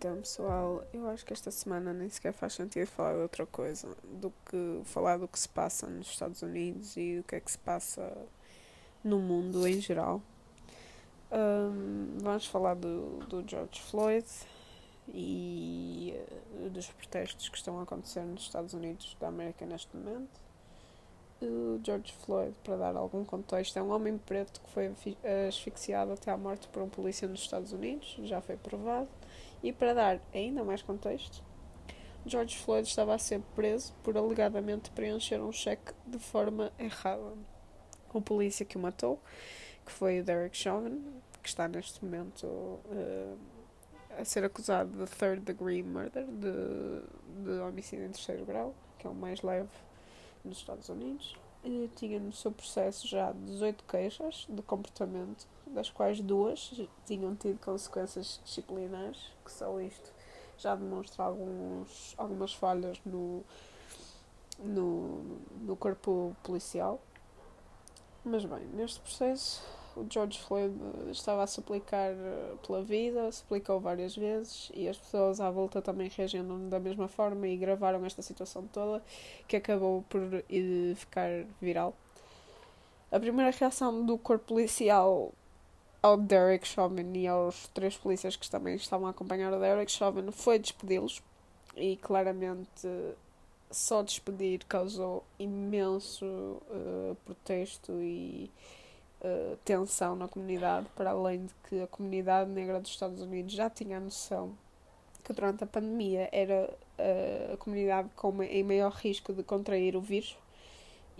Então, pessoal, eu acho que esta semana nem sequer faz sentido falar de outra coisa do que falar do que se passa nos Estados Unidos e do que é que se passa no mundo em geral. Um, vamos falar do, do George Floyd e uh, dos protestos que estão a acontecer nos Estados Unidos da América neste momento. O George Floyd, para dar algum contexto, é um homem preto que foi asfixiado até à morte por um polícia nos Estados Unidos, já foi provado. E para dar ainda mais contexto, George Floyd estava a ser preso por alegadamente preencher um cheque de forma errada. O polícia que o matou, que foi o Derek Chauvin, que está neste momento uh, a ser acusado de third degree murder, de, de homicídio em terceiro grau, que é o mais leve nos Estados Unidos. E tinha no seu processo já 18 queixas de comportamento, das quais duas tinham tido consequências disciplinares, que só isto já demonstra alguns, algumas falhas no, no, no corpo policial. Mas bem, neste processo o George Floyd estava a suplicar eh, pela vida, suplicou várias vezes e as pessoas à volta também reagindo da mesma forma e gravaram esta situação toda que acabou por eh, ficar viral. A primeira reação do corpo policial ao Derek Chauvin e aos três polícias que também estavam a acompanhar o Derek Chauvin foi despedi-los e claramente só despedir causou imenso uh, protesto e uh, tensão na comunidade, para além de que a comunidade negra dos Estados Unidos já tinha a noção que durante a pandemia era uh, a comunidade com em maior risco de contrair o vírus.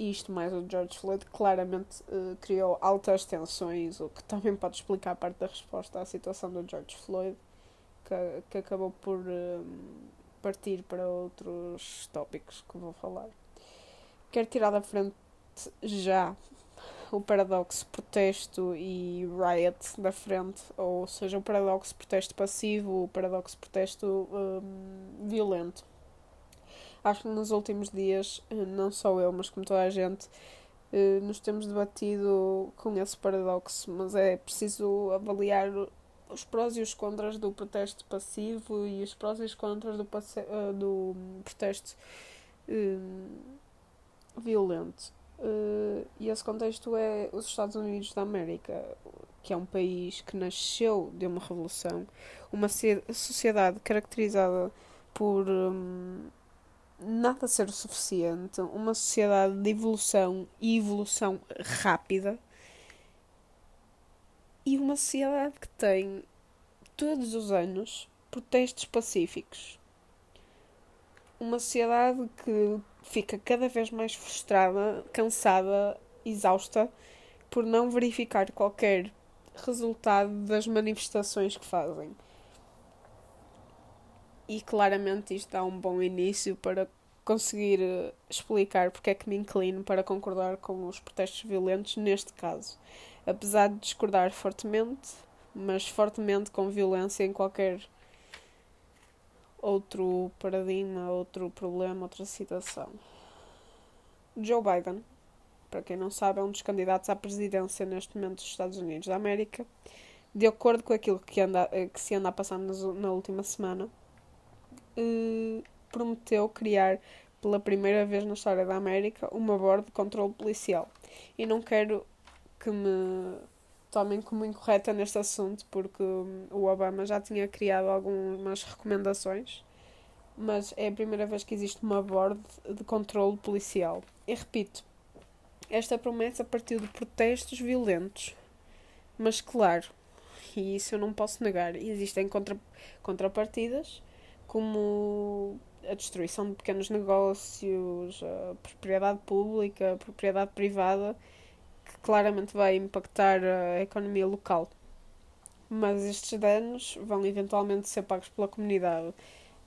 Isto mais o George Floyd claramente uh, criou altas tensões, o que também pode explicar parte da resposta à situação do George Floyd, que, que acabou por uh, partir para outros tópicos que vou falar. Quero tirar da frente já o paradoxo protesto e riot da frente, ou seja, o paradoxo protesto passivo, o paradoxo protesto um, violento. Acho que nos últimos dias, eh, não só eu, mas como toda a gente, eh, nos temos debatido com esse paradoxo, mas é preciso avaliar os prós e os contras do protesto passivo e os prós e os contras do, eh, do protesto um, violento. Uh, e esse contexto é os Estados Unidos da América, que é um país que nasceu de uma revolução, uma sociedade caracterizada por um, nada ser o suficiente, uma sociedade de evolução e evolução rápida, e uma sociedade que tem todos os anos protestos pacíficos. Uma sociedade que fica cada vez mais frustrada, cansada, exausta por não verificar qualquer resultado das manifestações que fazem. E claramente isto dá um bom início para conseguir eh, explicar porque é que me inclino para concordar com os protestos violentos neste caso. Apesar de discordar fortemente, mas fortemente com violência em qualquer outro paradigma, outro problema, outra situação. Joe Biden, para quem não sabe, é um dos candidatos à presidência neste momento dos Estados Unidos da América. De acordo com aquilo que, anda, eh, que se anda a passar na última semana, eh, prometeu criar pela primeira vez na história da América uma board de controle policial. E não quero que me tomem como incorreta neste assunto, porque o Obama já tinha criado algumas recomendações, mas é a primeira vez que existe uma board de controle policial. E repito, esta promessa partiu de protestos violentos, mas claro, e isso eu não posso negar, existem contra, contrapartidas, como a destruição de pequenos negócios, a propriedade pública, a propriedade privada, que claramente vai impactar a economia local. Mas estes danos vão eventualmente ser pagos pela comunidade.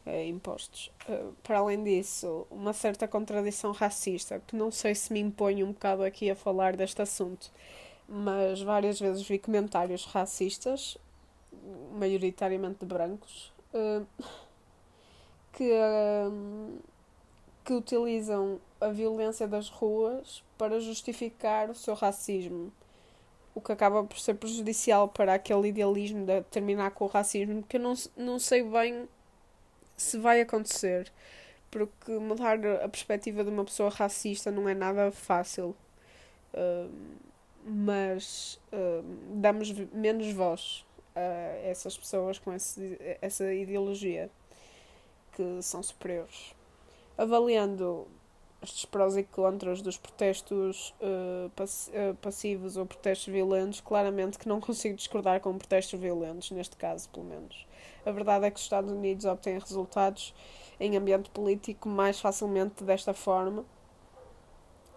Eh, impostos. Uh, para além disso, uma certa contradição racista, que não sei se me impõe um bocado aqui a falar deste assunto, mas várias vezes vi comentários racistas, maioritariamente de brancos, uh, que, que utilizam a violência das ruas para justificar o seu racismo. o que acaba por ser prejudicial para aquele idealismo de terminar com o racismo, que eu não, não sei bem se vai acontecer, porque mudar a perspectiva de uma pessoa racista não é nada fácil. Uh, mas uh, damos menos voz a essas pessoas com esse, essa ideologia que são superiores. Avaliando estes prós e contras dos protestos uh, pass uh, passivos ou protestos violentos, claramente que não consigo discordar com protestos violentos, neste caso, pelo menos. A verdade é que os Estados Unidos obtêm resultados em ambiente político mais facilmente desta forma,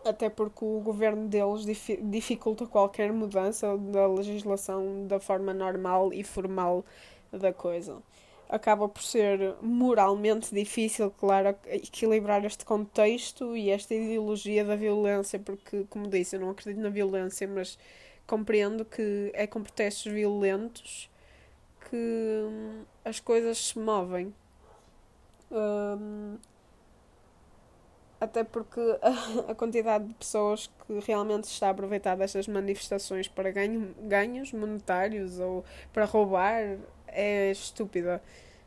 até porque o governo deles dificulta qualquer mudança da legislação da forma normal e formal da coisa acaba por ser moralmente difícil, claro, equilibrar este contexto e esta ideologia da violência, porque, como disse, eu não acredito na violência, mas compreendo que é com protestos violentos que hum, as coisas se movem. Um, até porque a, a, quantidade de pessoas que realmente está a aproveitar destas manifestações para ganho, ganhos monetários ou para roubar é estúpida.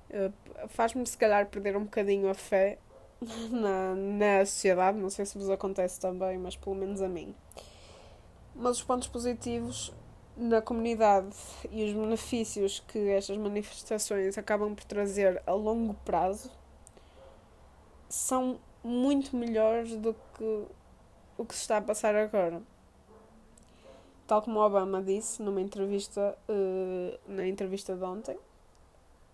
Uh, Faz-me, se calhar, perder um bocadinho a fé na, na sociedade. Não sei se vos acontece também, mas pelo menos a mim. Mas os pontos positivos na comunidade e os benefícios que estas manifestações acabam por trazer a longo prazo são muito melhores do que o que se está a passar agora. Tal como Obama disse numa entrevista, uh, na entrevista de ontem,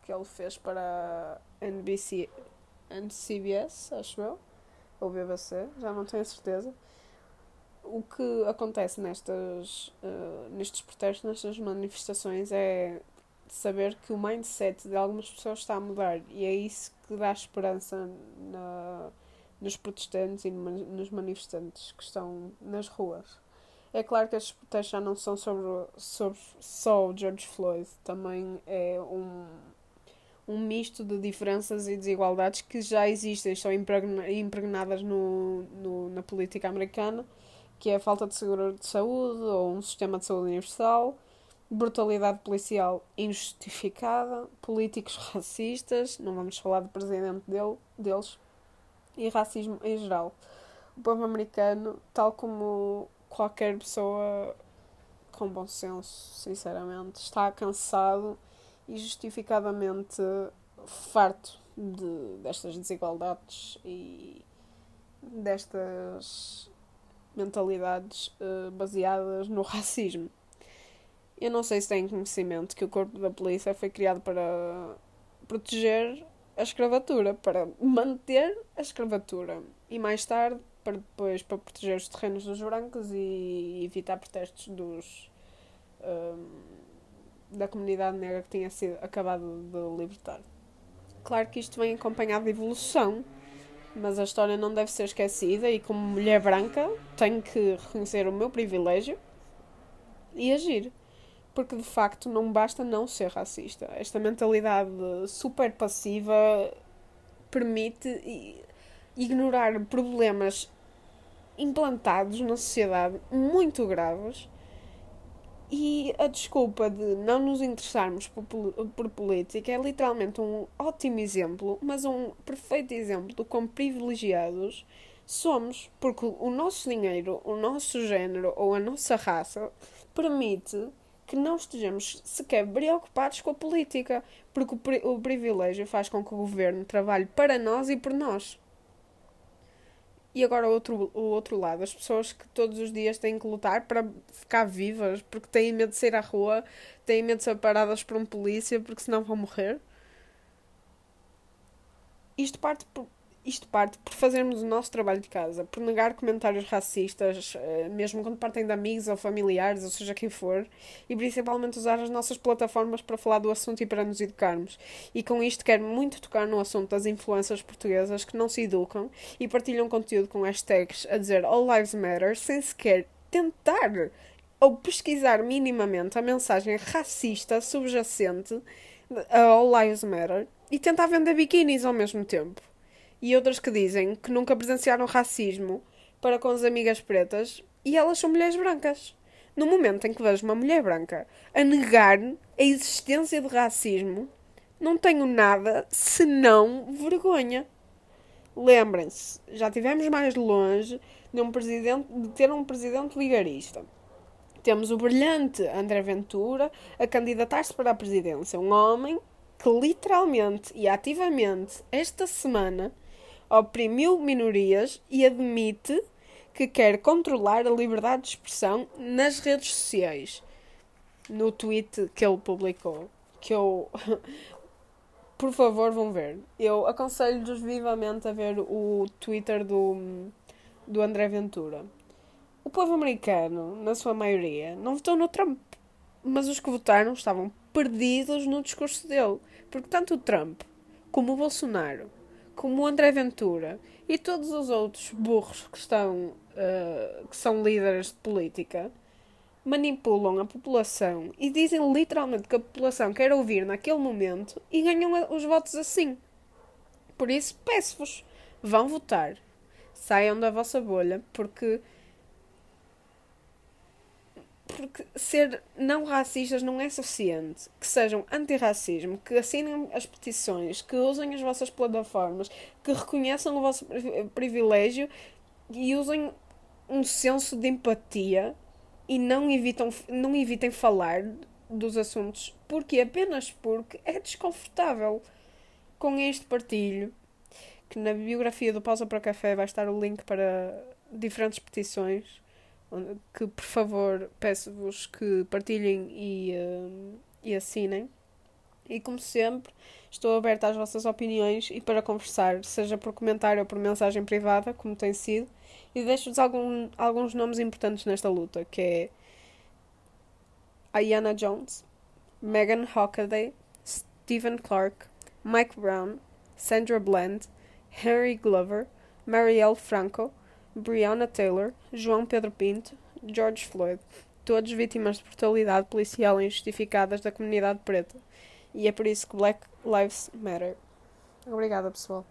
que ele fez para a NBC CBS, acho eu, ou BBC, já não tenho certeza. O que acontece nestas, uh, nestes protestos, nestas manifestações, é saber que o mindset de algumas pessoas está a mudar e é isso que dá esperança na, nos protestantes e nos manifestantes que estão nas ruas. É claro que estes protestos já não são sobre, sobre só o George Floyd, também é um, um misto de diferenças e desigualdades que já existem, estão impregnadas no, no, na política americana, que é a falta de seguro de saúde ou um sistema de saúde universal, brutalidade policial injustificada, políticos racistas, não vamos falar do presidente dele, deles, e racismo em geral. O povo americano, tal como qualquer pessoa com bom senso, sinceramente, está cansado e justificadamente farto de, destas desigualdades e destas mentalidades uh, baseadas no racismo. Eu não sei se têm conhecimento que o corpo da polícia foi criado para proteger a escravatura, para manter a escravatura e mais tarde para depois para proteger os terrenos dos brancos e evitar protestos dos um, da comunidade negra que tinha sido acabado de libertar. Claro que isto vem acompanhado de evolução, mas a história não deve ser esquecida e como mulher branca tenho que reconhecer o meu privilégio e agir. Porque de facto não basta não ser racista. Esta mentalidade super passiva permite ignorar problemas implantados na sociedade muito graves e a desculpa de não nos interessarmos por, por política é literalmente um ótimo exemplo, mas um perfeito exemplo de quão privilegiados somos, porque o nosso dinheiro, o nosso género ou a nossa raça permite que não estejamos sequer preocupados com a política, porque o privilégio faz com que o governo trabalhe para nós e por nós. E agora o outro, o outro lado, as pessoas que todos os dias têm que lutar para ficar vivas, porque têm medo de sair à rua, têm medo de ser paradas por um polícia, porque senão vão morrer. Isto parte por, isto parte por fazermos o nosso trabalho de casa, por negar comentários racistas, eh, mesmo quando partem de amigos ou familiares, ou seja quem for, e principalmente usar as nossas plataformas para falar do assunto e para nos educarmos. E com isto quero muito tocar no assunto das influências portuguesas que não se educam e partilham conteúdo com hashtags a dizer All Lives Matter sem sequer tentar ou pesquisar minimamente a mensagem racista subjacente a All Lives Matter e tentar vender biquínis ao mesmo tempo e outras que dizem que nunca presenciaram racismo para com as amigas pretas e elas são mulheres brancas. No momento em que vejo uma mulher branca a negar a existência de racismo, não tenho nada senão vergonha. Lembrem-se, já tivemos mais longe de, um presidente, de ter um presidente vigarista. Temos o brilhante André Ventura a candidatar-se para a presidência, um homem que literalmente e ativamente esta semana oprimiu minorias e admite que quer controlar a liberdade de expressão nas redes sociais. No tweet que ele publicou, que eu por favor vão ver. Eu aconselho-vos vivamente a ver o Twitter do, do André Ventura. O povo americano, na sua maioria, não votou no Trump. Mas os que votaram estavam perdidos no discurso dele. Porque tanto o Trump, como o Bolsonaro, como o André Ventura e todos os outros burros que estão uh, que são líderes de política manipulam a população e dizem literalmente que a população quer ouvir naquele momento e ganham os votos assim. Por isso, peço-vos, vão votar. Saiam da vossa bolha, porque porque ser não racistas não é suficiente. Que sejam antirracismo, que assinem as petições, que usem as vossas plataformas, que reconheçam o vosso privilégio e usem um senso de empatia e não, evitam, não evitem falar dos assuntos porque apenas porque é desconfortável com este partilho que na biografia do Pausa para o Café vai estar o link para diferentes petições que por favor peço-vos que partilhem e, uh, e assinem. E como sempre estou aberta às vossas opiniões e para conversar, seja por comentário ou por mensagem privada, como tem sido. E deixo-vos algum, alguns nomes importantes nesta luta, que é Ayana Jones, Megan Hockaday, Stephen Clark, Mike Brown, Sandra Bland, Henry Glover, Marielle Franco, Breonna Taylor, João Pedro Pinto, George Floyd, todos vítimas de brutalidade policial injustificadas da comunidade preta. E é por isso que Black Lives Matter. Obrigada, pessoal.